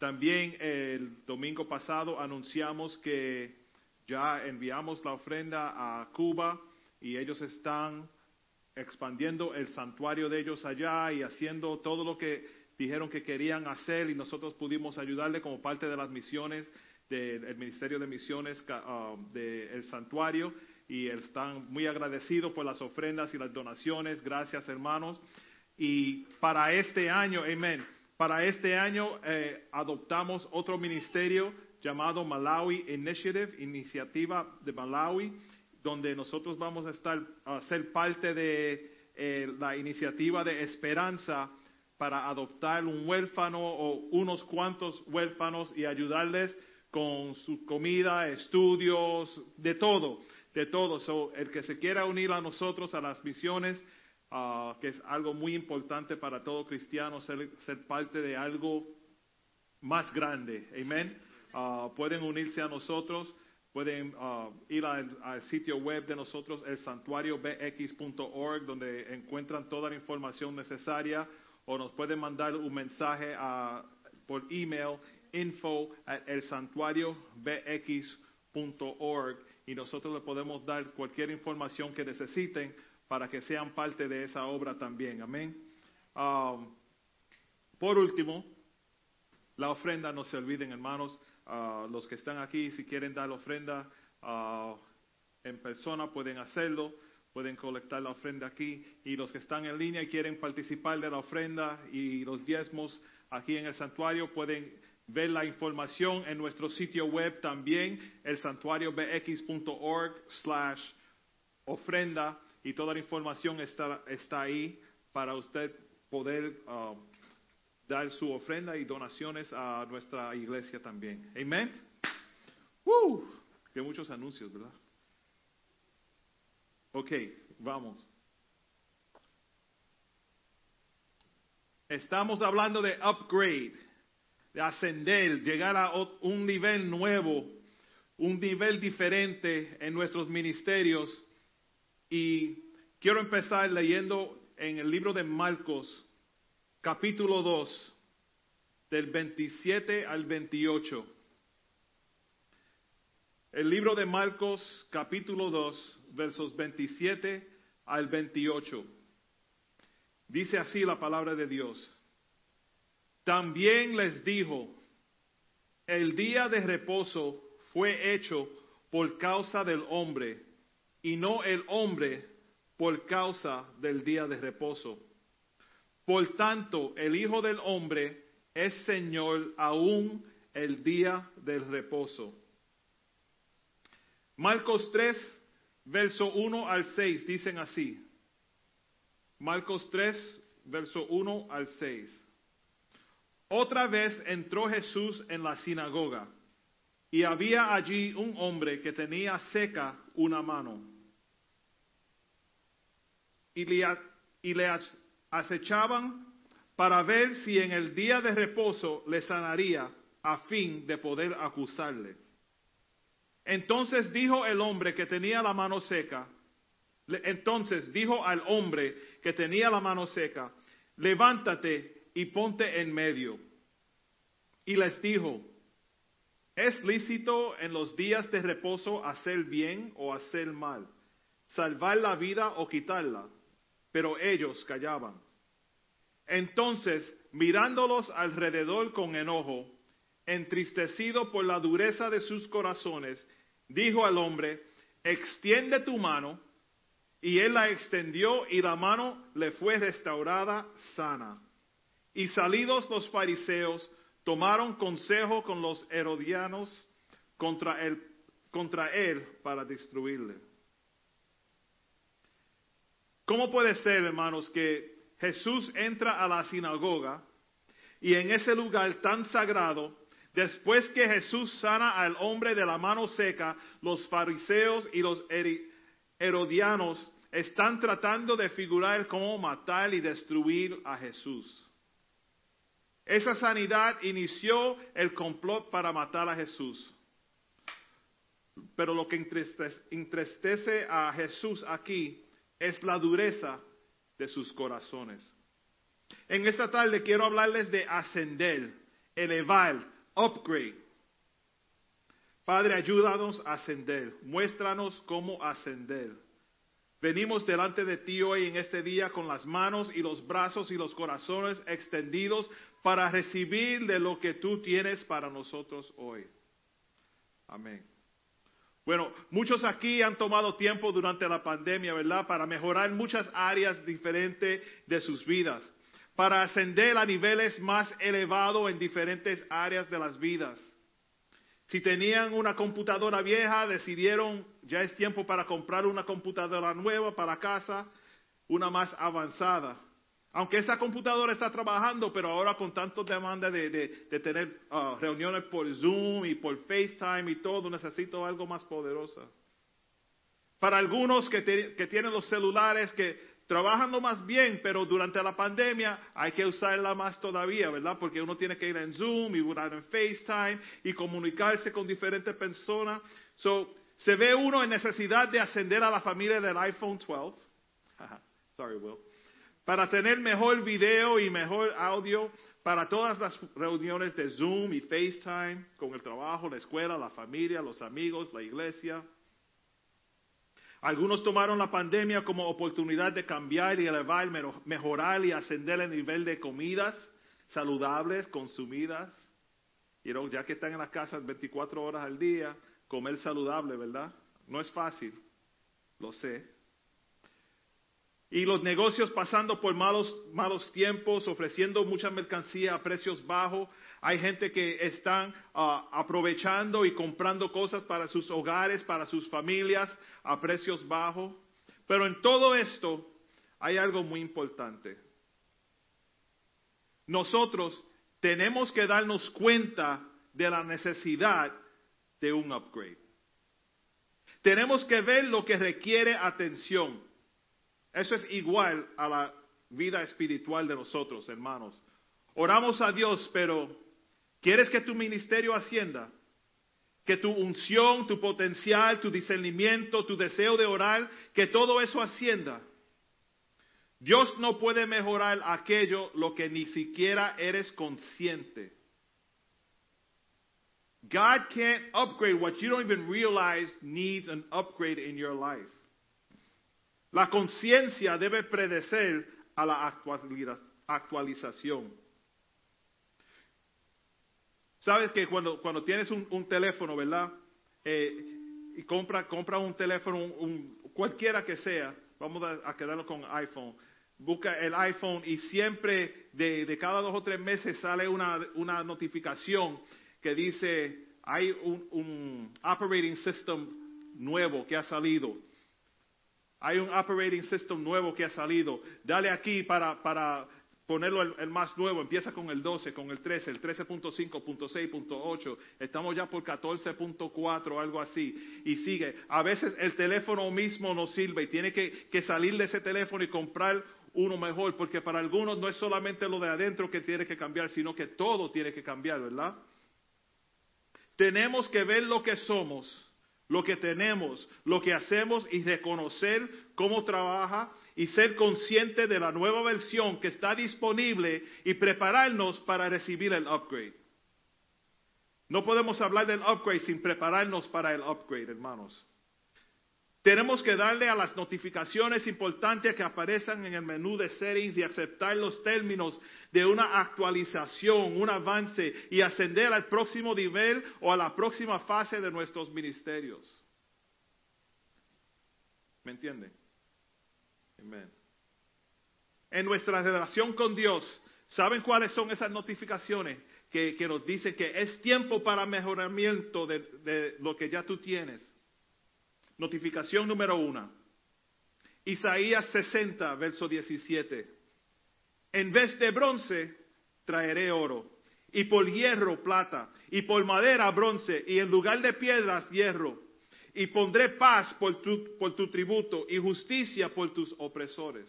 también el domingo pasado anunciamos que ya enviamos la ofrenda a Cuba y ellos están expandiendo el santuario de ellos allá y haciendo todo lo que dijeron que querían hacer y nosotros pudimos ayudarle como parte de las misiones del Ministerio de Misiones del santuario y están muy agradecidos por las ofrendas y las donaciones. Gracias hermanos. Y para este año, amén, para este año eh, adoptamos otro ministerio llamado Malawi Initiative, Iniciativa de Malawi, donde nosotros vamos a estar a ser parte de eh, la iniciativa de esperanza para adoptar un huérfano o unos cuantos huérfanos y ayudarles con su comida, estudios, de todo, de todo. So, el que se quiera unir a nosotros a las misiones, uh, que es algo muy importante para todo cristiano, ser, ser parte de algo más grande. Amén. Uh, pueden unirse a nosotros. Pueden uh, ir al, sitio web de nosotros, el santuariobx.org, donde encuentran toda la información necesaria, o nos pueden mandar un mensaje a, por email, info at elsantuariobx.org, y nosotros les podemos dar cualquier información que necesiten para que sean parte de esa obra también. Amén. Por último, la ofrenda, no se olviden, hermanos. Uh, los que están aquí, si quieren dar ofrenda uh, en persona, pueden hacerlo, pueden colectar la ofrenda aquí. Y los que están en línea y quieren participar de la ofrenda y los diezmos aquí en el santuario, pueden ver la información en nuestro sitio web también, el santuariobx.org slash ofrenda. Y toda la información está, está ahí para usted poder uh, dar su ofrenda y donaciones a nuestra iglesia también. Amén. ¡Uh! Que muchos anuncios, ¿verdad? Ok, vamos. Estamos hablando de upgrade, de ascender, llegar a un nivel nuevo, un nivel diferente en nuestros ministerios. Y quiero empezar leyendo en el libro de Marcos, capítulo 2, del 27 al 28. El libro de Marcos, capítulo 2, versos 27 al 28. Dice así la palabra de Dios. También les dijo, el día de reposo fue hecho por causa del hombre y no el hombre por causa del día de reposo. Por tanto, el Hijo del Hombre es Señor aún el día del reposo. Marcos 3, verso 1 al 6, dicen así. Marcos 3, verso 1 al 6. Otra vez entró Jesús en la sinagoga y había allí un hombre que tenía seca una mano. Y le, y le acechaban para ver si en el día de reposo le sanaría a fin de poder acusarle. Entonces dijo el hombre que tenía la mano seca, entonces dijo al hombre que tenía la mano seca, levántate y ponte en medio. Y les dijo, ¿es lícito en los días de reposo hacer bien o hacer mal? ¿Salvar la vida o quitarla? Pero ellos callaban. Entonces, mirándolos alrededor con enojo, entristecido por la dureza de sus corazones, dijo al hombre, extiende tu mano. Y él la extendió y la mano le fue restaurada sana. Y salidos los fariseos, tomaron consejo con los herodianos contra él, contra él para destruirle. ¿Cómo puede ser, hermanos, que Jesús entra a la sinagoga y en ese lugar tan sagrado, después que Jesús sana al hombre de la mano seca, los fariseos y los herodianos están tratando de figurar cómo matar y destruir a Jesús? Esa sanidad inició el complot para matar a Jesús. Pero lo que entristece a Jesús aquí es la dureza de sus corazones. En esta tarde quiero hablarles de ascender, elevar, upgrade. Padre, ayúdanos a ascender. Muéstranos cómo ascender. Venimos delante de ti hoy en este día con las manos y los brazos y los corazones extendidos para recibir de lo que tú tienes para nosotros hoy. Amén. Bueno, muchos aquí han tomado tiempo durante la pandemia, ¿verdad? Para mejorar muchas áreas diferentes de sus vidas, para ascender a niveles más elevados en diferentes áreas de las vidas. Si tenían una computadora vieja, decidieron, ya es tiempo para comprar una computadora nueva para casa, una más avanzada. Aunque esa computadora está trabajando, pero ahora con tanto demanda de, tener uh, reuniones por Zoom y por FaceTime y todo, necesito algo más poderoso. Para algunos que, tienen los celulares que trabajan lo más bien, pero durante la pandemia hay que usarla más todavía, ¿verdad? Porque uno tiene que ir en Zoom y durar en FaceTime y comunicarse con diferentes personas. So, se ve uno en necesidad de ascender a la familia del iPhone 12. Sorry, Will para tener mejor video y mejor audio para todas las reuniones de Zoom y FaceTime, con el trabajo, la escuela, la familia, los amigos, la iglesia. Algunos tomaron la pandemia como oportunidad de cambiar y elevar, mejorar y ascender el nivel de comidas saludables, consumidas. Y ya que están en las casas 24 horas al día, comer saludable, ¿verdad? No es fácil, lo sé. Y los negocios pasando por malos, malos tiempos, ofreciendo mucha mercancía a precios bajos. Hay gente que están uh, aprovechando y comprando cosas para sus hogares, para sus familias a precios bajos. Pero en todo esto hay algo muy importante. Nosotros tenemos que darnos cuenta de la necesidad de un upgrade. Tenemos que ver lo que requiere atención. Eso es igual a la vida espiritual de nosotros, hermanos. Oramos a Dios, pero ¿quieres que tu ministerio ascienda? Que tu unción, tu potencial, tu discernimiento, tu deseo de orar, que todo eso ascienda. Dios no puede mejorar aquello lo que ni siquiera eres consciente. God can't upgrade what you don't even realize needs an upgrade in your life. La conciencia debe predecer a la actualización. Sabes que cuando, cuando tienes un, teléfono, ¿verdad? Eh, y compra, compra un teléfono, un, cualquiera que sea, vamos a, a, quedarnos con iPhone. Busca el iPhone y siempre de, de cada dos o tres meses sale una, una notificación que dice hay un, un operating system nuevo que ha salido. Hay un operating system nuevo que ha salido. Dale aquí para, para ponerlo el, el, más nuevo. Empieza con el 12, con el 13, el 13.5.6.8. Estamos ya por 14.4, algo así. Y sigue. A veces el teléfono mismo no sirve y tiene que, que salir de ese teléfono y comprar uno mejor. Porque para algunos no es solamente lo de adentro que tiene que cambiar, sino que todo tiene que cambiar, ¿verdad? Tenemos que ver lo que somos lo que tenemos, lo que hacemos y reconocer cómo trabaja y ser consciente de la nueva versión que está disponible y prepararnos para recibir el upgrade. No podemos hablar del upgrade sin prepararnos para el upgrade, hermanos. Tenemos que darle a las notificaciones importantes que aparecen en el menú de settings y aceptar los términos de una actualización, un avance y ascender al próximo nivel o a la próxima fase de nuestros ministerios. ¿Me entienden? Amén. En nuestra relación con Dios, ¿saben cuáles son esas notificaciones que, que nos dicen que es tiempo para mejoramiento de, de lo que ya tú tienes? Notificación número uno. Isaías 60, verso 17. En vez de bronce, traeré oro. Y por hierro, plata. Y por madera, bronce. Y en lugar de piedras, hierro. Y pondré paz por tu, por tu tributo y justicia por tus opresores.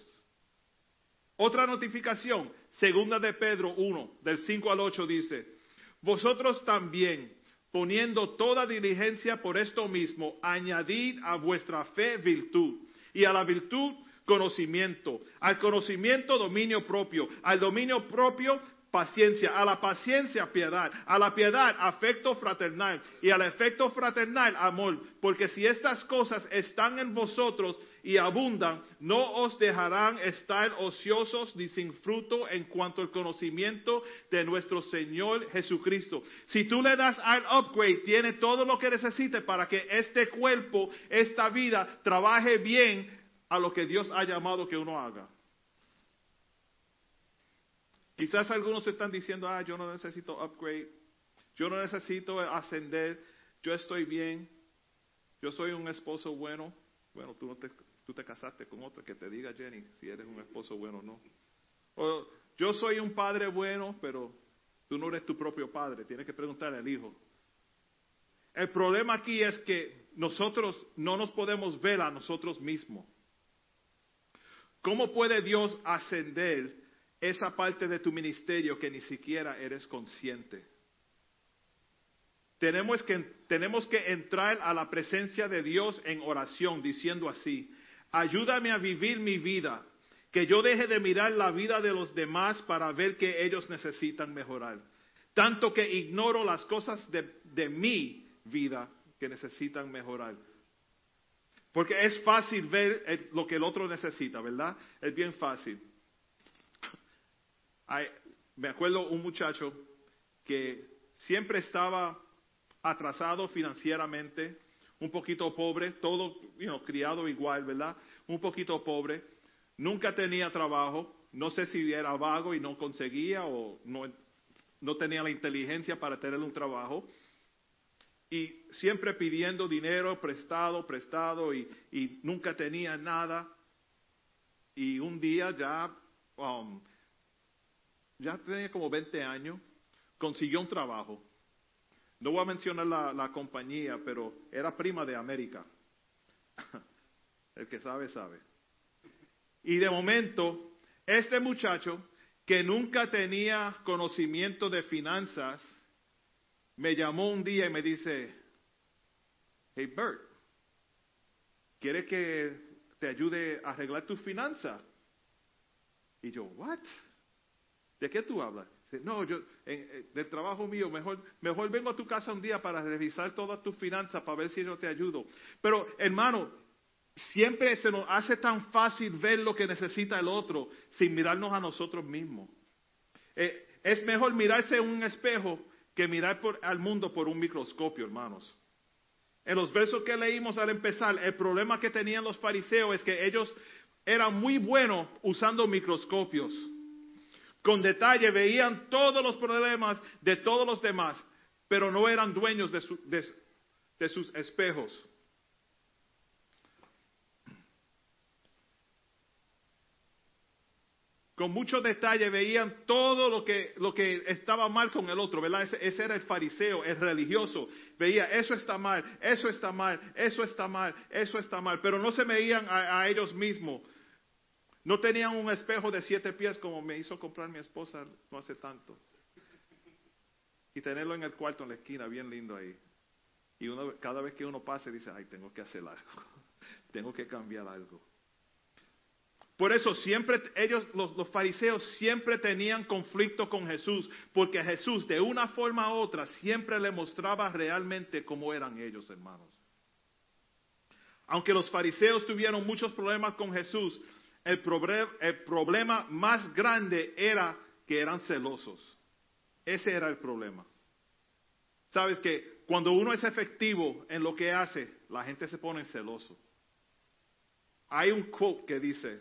Otra notificación, segunda de Pedro 1, del 5 al 8 dice, vosotros también, poniendo toda diligencia por esto mismo, añadid a vuestra fe virtud, y a la virtud conocimiento, al conocimiento dominio propio, al dominio propio paciencia, a la paciencia piedad, a la piedad afecto fraternal, y al afecto fraternal amor, porque si estas cosas están en vosotros y abundan, no os dejarán estar ociosos ni sin fruto en cuanto al conocimiento de nuestro Señor Jesucristo. Si tú le das al upgrade, tiene todo lo que necesite para que este cuerpo, esta vida, trabaje bien a lo que Dios ha llamado que uno haga. Quizás algunos están diciendo, ah, yo no necesito upgrade, yo no necesito ascender, yo estoy bien, yo soy un esposo bueno. Bueno, tú, no te, tú te casaste con otro que te diga, Jenny, si eres un esposo bueno o no. O yo soy un padre bueno, pero tú no eres tu propio padre, tienes que preguntarle al hijo. El problema aquí es que nosotros no nos podemos ver a nosotros mismos. ¿Cómo puede Dios ascender esa parte de tu ministerio que ni siquiera eres consciente. Tenemos que, tenemos que entrar a la presencia de Dios en oración diciendo así, ayúdame a vivir mi vida, que yo deje de mirar la vida de los demás para ver que ellos necesitan mejorar. Tanto que ignoro las cosas de, de mi vida que necesitan mejorar. Porque es fácil ver lo que el otro necesita, ¿verdad? Es bien fácil me acuerdo un muchacho que siempre estaba atrasado financieramente, un poquito pobre, todo criado igual, ¿verdad? Un poquito pobre, nunca tenía trabajo, no sé si era vago y no conseguía o no, no tenía la inteligencia para tener un trabajo. Y siempre pidiendo dinero prestado, prestado y, y nunca tenía nada. Y un día ya um, ya tenía como 20 años, consiguió un trabajo. No voy a mencionar la, compañía, pero era prima de América. El que sabe, sabe. Y de momento, este muchacho, que nunca tenía conocimiento de finanzas, me llamó un día y me dice, hey Bert, ¿quieres que te ayude a arreglar tus finanzas? Y yo, what? ¿De qué tú hablas? No, yo, en, del trabajo mío, mejor, mejor vengo a tu casa un día para revisar todas tus finanzas para ver si yo te ayudo. Pero, hermano, siempre se nos hace tan fácil ver lo que necesita el otro sin mirarnos a nosotros mismos. Eh, es mejor mirarse en un espejo que mirar por, al mundo por un microscopio, hermanos. En los versos que leímos al empezar, el problema que tenían los fariseos es que ellos eran muy buenos usando microscopios con detalle, veían todos los problemas de todos los demás, pero no eran dueños de, sus espejos. Con mucho detalle veían todo lo que, lo que estaba mal con el otro, ¿verdad? Ese, era el fariseo, el religioso. Veía, eso está mal, eso está mal, eso está mal, eso está mal, pero no se veían a ellos mismos no tenían un espejo de siete pies como me hizo comprar mi esposa no hace tanto. Y tenerlo en el cuarto, en la esquina, bien lindo ahí. Y uno, cada vez que uno pasa dice, ay, tengo que hacer algo, tengo que cambiar algo. Por eso siempre ellos, los, los, fariseos, siempre tenían conflicto con Jesús, porque Jesús de una forma u otra siempre le mostraba realmente cómo eran ellos, hermanos. Aunque los fariseos tuvieron muchos problemas con Jesús, el, problem, el problema más grande era que eran celosos. Ese era el problema. Sabes que cuando uno es efectivo en lo que hace, la gente se pone celoso. Hay un quote que dice,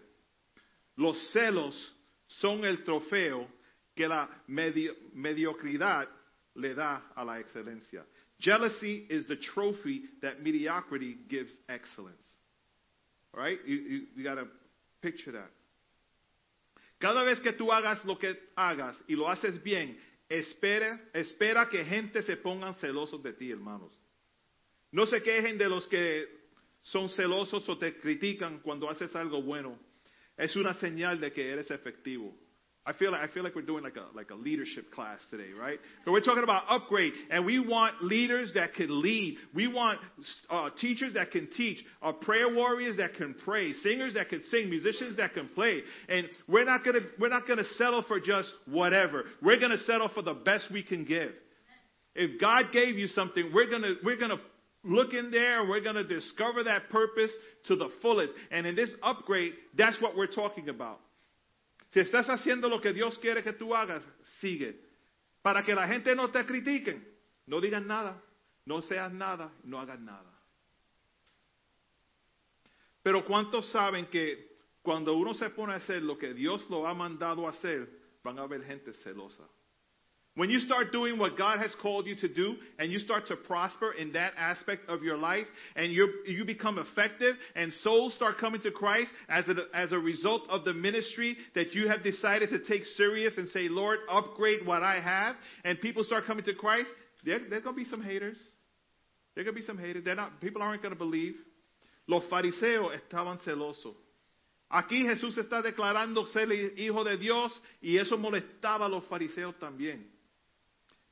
los celos son el trofeo que la medio, mediocridad le da a la excelencia. Jealousy is the trophy that mediocrity gives excellence. All right? You, you, you got to picture that. Cada vez que tú hagas lo que hagas y lo haces bien, espera, espera que gente se pongan celosos de ti, hermanos. No se quejen de los que son celosos o te critican cuando haces algo bueno. Es una señal de que eres efectivo. I feel like I feel like we're doing like a like a leadership class today, right? But we're talking about upgrade, and we want leaders that can lead. We want uh, teachers that can teach, uh, prayer warriors that can pray, singers that can sing, musicians that can play. And we're not gonna we're not gonna settle for just whatever. We're gonna settle for the best we can give. If God gave you something, we're gonna we're gonna look in there and we're going to discover that purpose to the fullest. And in this upgrade, that's what we're talking about. Si estás haciendo lo que Dios quiere que tú hagas, sigue. Para que la gente no te critiquen, no digas nada, no seas nada, no hagas nada. Pero ¿cuántos saben que cuando uno se pone a hacer lo que Dios lo ha mandado a hacer, van a haber gente celosa? When you start doing what God has called you to do and you start to prosper in that aspect of your life and you you become effective and souls start coming to Christ as a, as a result of the ministry that you have decided to take serious and say, Lord, upgrade what I have, and people start coming to Christ, there, there's going to be some haters. There's going to be some haters. They're not, people aren't going to believe. Los fariseos estaban celosos. Aquí Jesús está declarando ser hijo de Dios y eso molestaba a los fariseos también.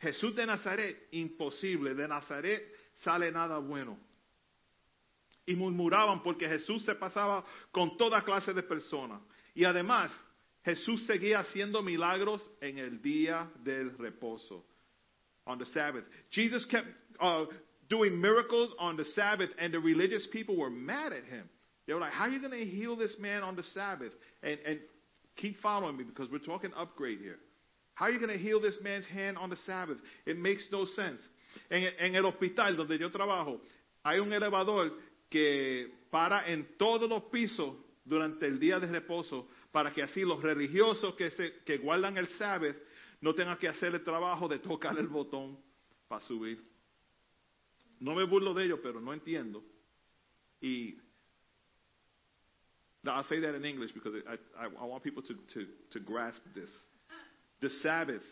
Jesús de Nazaret, imposible. De Nazaret sale nada bueno. Y murmuraban porque Jesús se pasaba con toda clase de personas. Y además, Jesús seguía haciendo milagros en el día del reposo. On the Sabbath. Jesus kept uh, doing miracles on the Sabbath, and the religious people were mad at him. They were like, How are you going to heal this man on the Sabbath? And, and keep following me because we're talking upgrade here. How are you going to heal this man's hand on the Sabbath? It makes no sense. En, en, el hospital donde yo trabajo, hay un elevador que para en todos los pisos durante el día de reposo para que así los religiosos que, se, que guardan el Sabbath no tengan que hacer el trabajo de tocar el botón para subir. No me burlo de ellos, pero no entiendo. Y I'll say that in English because I, I, I want people to, to, to grasp this. The Sabbath.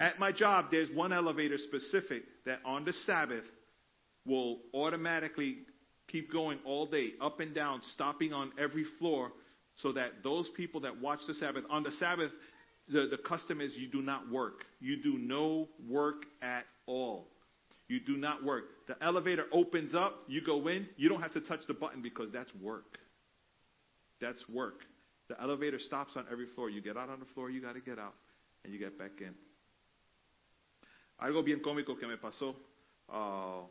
At my job, there's one elevator specific that on the Sabbath will automatically keep going all day, up and down, stopping on every floor, so that those people that watch the Sabbath, on the Sabbath, the, the custom is you do not work. You do no work at all. You do not work. The elevator opens up, you go in, you don't have to touch the button because that's work. That's work. The elevator stops on every floor. You get out on the floor, you got to get out, and you get back in. Algo bien cómico que me pasó. Uh,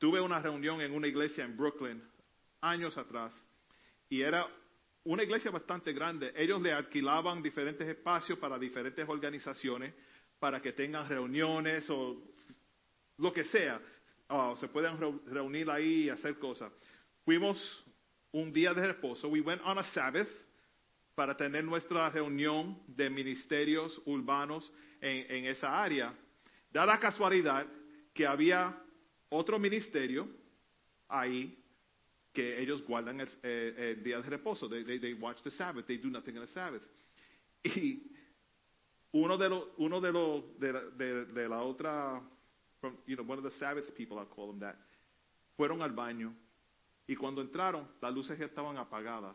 tuve una reunión en una iglesia en Brooklyn años atrás y era una iglesia bastante grande. Ellos le alquilaban diferentes espacios para diferentes organizaciones para que tengan reuniones o lo que sea. Uh, se puedan reunir ahí y hacer cosas. Fuimos un día de reposo. We went on a Sabbath para tener nuestra reunión de ministerios urbanos en, en esa área. Da la casualidad que había otro ministerio ahí que ellos guardan el, eh, el día de reposo. They, they, watch the Sabbath. They do nothing on the Sabbath. Y uno de los, uno de los, de, de, de la otra, from, you know, one of the Sabbath people, I'll call them that, fueron al baño. Y cuando entraron, las luces ya estaban apagadas.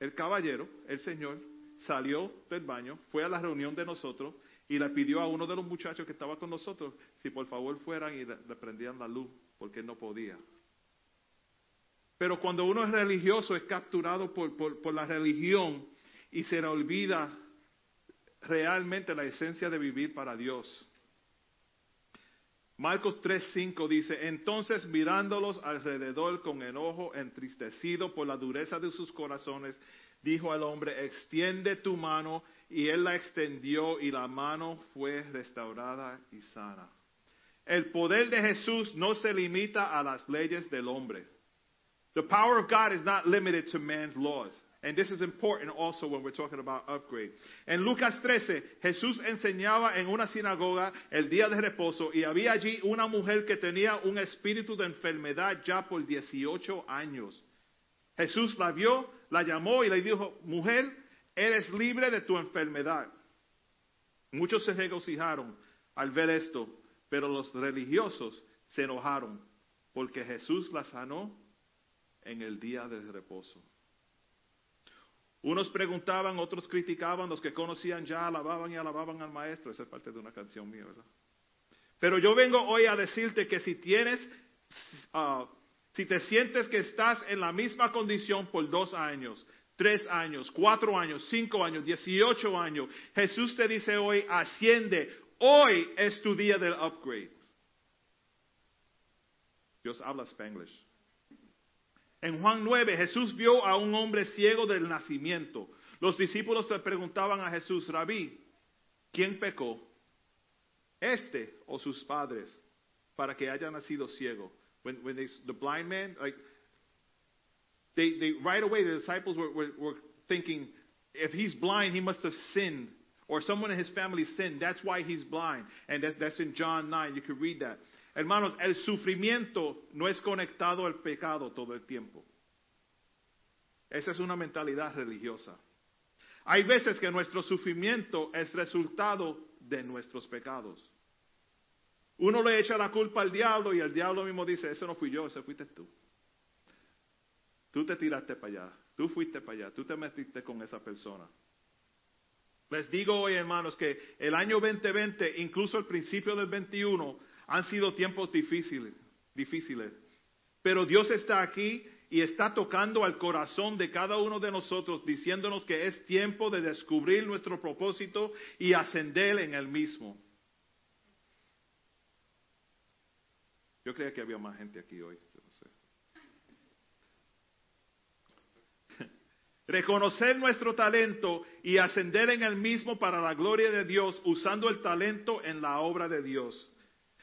El caballero, el señor, salió del baño, fue a la reunión de nosotros y le pidió a uno de los muchachos que estaba con nosotros si por favor fueran y le, prendían la luz, porque él no podía. Pero cuando uno es religioso es capturado por, por, por la religión y se le olvida realmente la esencia de vivir para Dios. Marcos 3:5 dice, entonces mirándolos alrededor con enojo, entristecido por la dureza de sus corazones, dijo al hombre, extiende tu mano, y él la extendió y la mano fue restaurada y sana. El poder de Jesús no se limita a las leyes del hombre. The power of God is not limited to man's laws. And this is important also when we're talking about upgrade. En Lucas 13, Jesús enseñaba en una sinagoga el día de reposo y había allí una mujer que tenía un espíritu de enfermedad ya por 18 años. Jesús la vio, la llamó y le dijo, mujer, eres libre de tu enfermedad. Muchos se regocijaron al ver esto, pero los religiosos se enojaron porque Jesús la sanó en el día del reposo. Unos preguntaban, otros criticaban, los que conocían ya alababan y alababan al maestro. Esa es parte de una canción mía, ¿verdad? Pero yo vengo hoy a decirte que si tienes, uh, si te sientes que estás en la misma condición por dos años, tres años, cuatro años, cinco años, dieciocho años, Jesús te dice hoy, asciende, hoy es tu día del upgrade. Dios habla spanglish. En Juan 9, Jesús vio a un hombre ciego del nacimiento. Los discípulos le preguntaban a Jesús, Rabí, ¿quién pecó? ¿Este o sus padres para que haya nacido ciego? When, when they, the blind man, like, they, they, right away the disciples were, were, were thinking, if he's blind, he must have sinned. Or someone in his family sinned. That's why he's blind. And that's, that's in John 9. You can read that. Hermanos, el sufrimiento no es conectado al pecado todo el tiempo. Esa es una mentalidad religiosa. Hay veces que nuestro sufrimiento es resultado de nuestros pecados. Uno le echa la culpa al diablo y el diablo mismo dice, ese no fui yo, ese fuiste tú. Tú te tiraste para allá, tú fuiste para allá, tú te metiste con esa persona. Les digo hoy, hermanos, que el año 2020, incluso el principio del 21, han sido tiempos difíciles, difíciles. Pero Dios está aquí y está tocando al corazón de cada uno de nosotros, diciéndonos que es tiempo de descubrir nuestro propósito y ascender en el mismo. Yo creía que había más gente aquí hoy. Reconocer nuestro talento y ascender en el mismo para la gloria de Dios, usando el talento en la obra de Dios.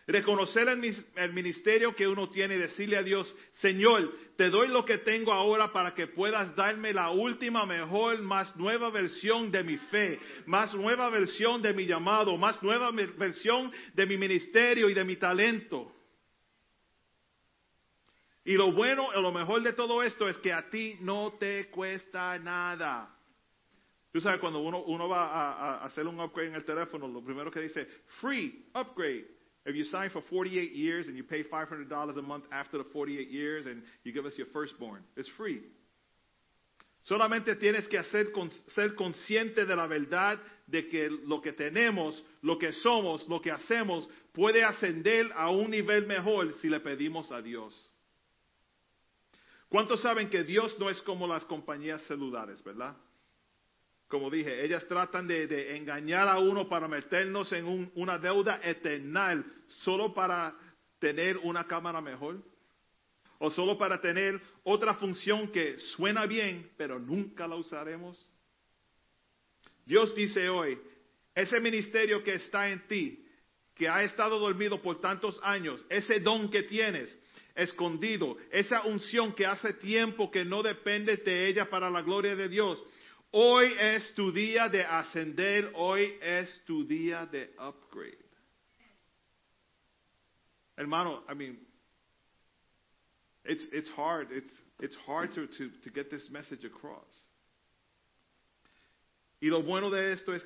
Reconocer el, ministerio que uno tiene y decirle a Dios, Señor, te doy lo que tengo ahora para que puedas darme la última, mejor, más nueva versión de mi fe, más nueva versión de mi llamado, más nueva versión de mi ministerio y de mi talento. Y lo bueno y lo mejor de todo esto es que a ti no te cuesta nada. Tú sabes, cuando uno, uno va a, a hacer un upgrade en el teléfono, lo primero que dice, free upgrade. If you sign for 48 years and you pay $500 a month after the 48 years and you give us your firstborn, it's free. Solamente tienes que ser consciente de la verdad de que lo que tenemos, lo que somos, lo que hacemos puede ascender a un nivel mejor si le pedimos a Dios. ¿Cuántos saben que Dios no es como las compañías celulares, verdad? Como dije, ellas tratan de, engañar a uno para meternos en un, una deuda eternal solo para tener una cámara mejor. O solo para tener otra función que suena bien, pero nunca la usaremos. Dios dice hoy, ese ministerio que está en ti, que ha estado dormido por tantos años, ese don que tienes, escondido, esa unción que hace tiempo que no dependes de ella para la gloria de Dios, Hoy es tu día de ascender, hoy es tu día de upgrade. Hermano, I mean, it's, it's hard, it's, it's hard to, to, to get this message across. Y lo bueno de esto es